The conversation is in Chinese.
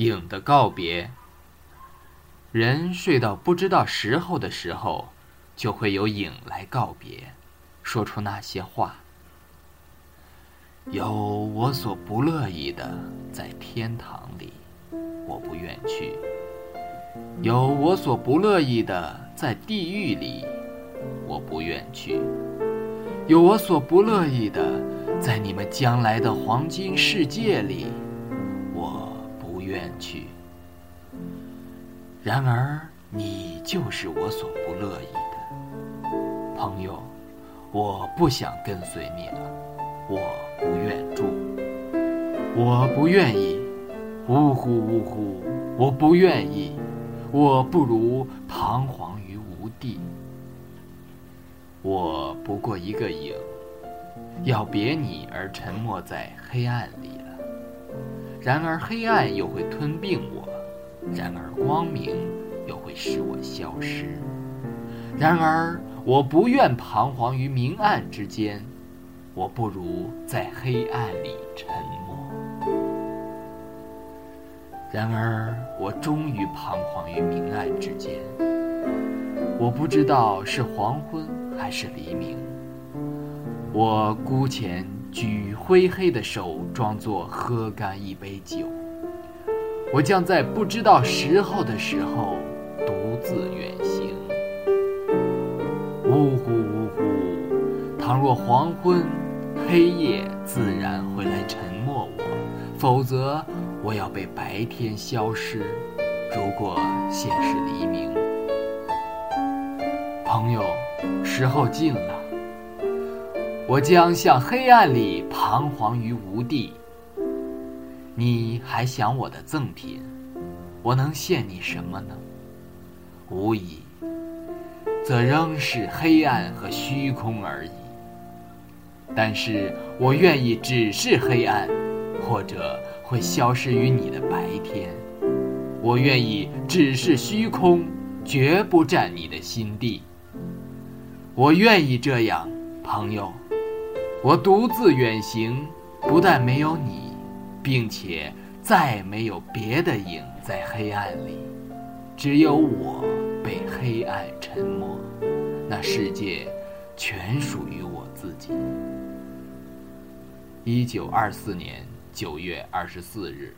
影的告别。人睡到不知道时候的时候，就会有影来告别，说出那些话。有我所不乐意的，在天堂里，我不愿去；有我所不乐意的，在地狱里，我不愿去；有我所不乐意的，在你们将来的黄金世界里。远去。然而，你就是我所不乐意的，朋友。我不想跟随你了，我不愿住，我不愿意，呜呼呜呼，我不愿意，我不如彷徨于无地。我不过一个影，要别你而沉没在黑暗里了。然而黑暗又会吞并我，然而光明又会使我消失。然而我不愿彷徨于明暗之间，我不如在黑暗里沉默。然而我终于彷徨于明暗之间，我不知道是黄昏还是黎明。我孤前。举灰黑的手，装作喝干一杯酒。我将在不知道时候的时候，独自远行。呜呼呜呼！倘若黄昏、黑夜自然会来沉默我，否则我要被白天消失。如果现是黎明，朋友，时候近了。我将向黑暗里彷徨于无地。你还想我的赠品？我能献你什么呢？无疑，则仍是黑暗和虚空而已。但是我愿意只是黑暗，或者会消失于你的白天。我愿意只是虚空，绝不占你的心地。我愿意这样，朋友。我独自远行，不但没有你，并且再没有别的影在黑暗里，只有我被黑暗沉没。那世界全属于我自己。一九二四年九月二十四日。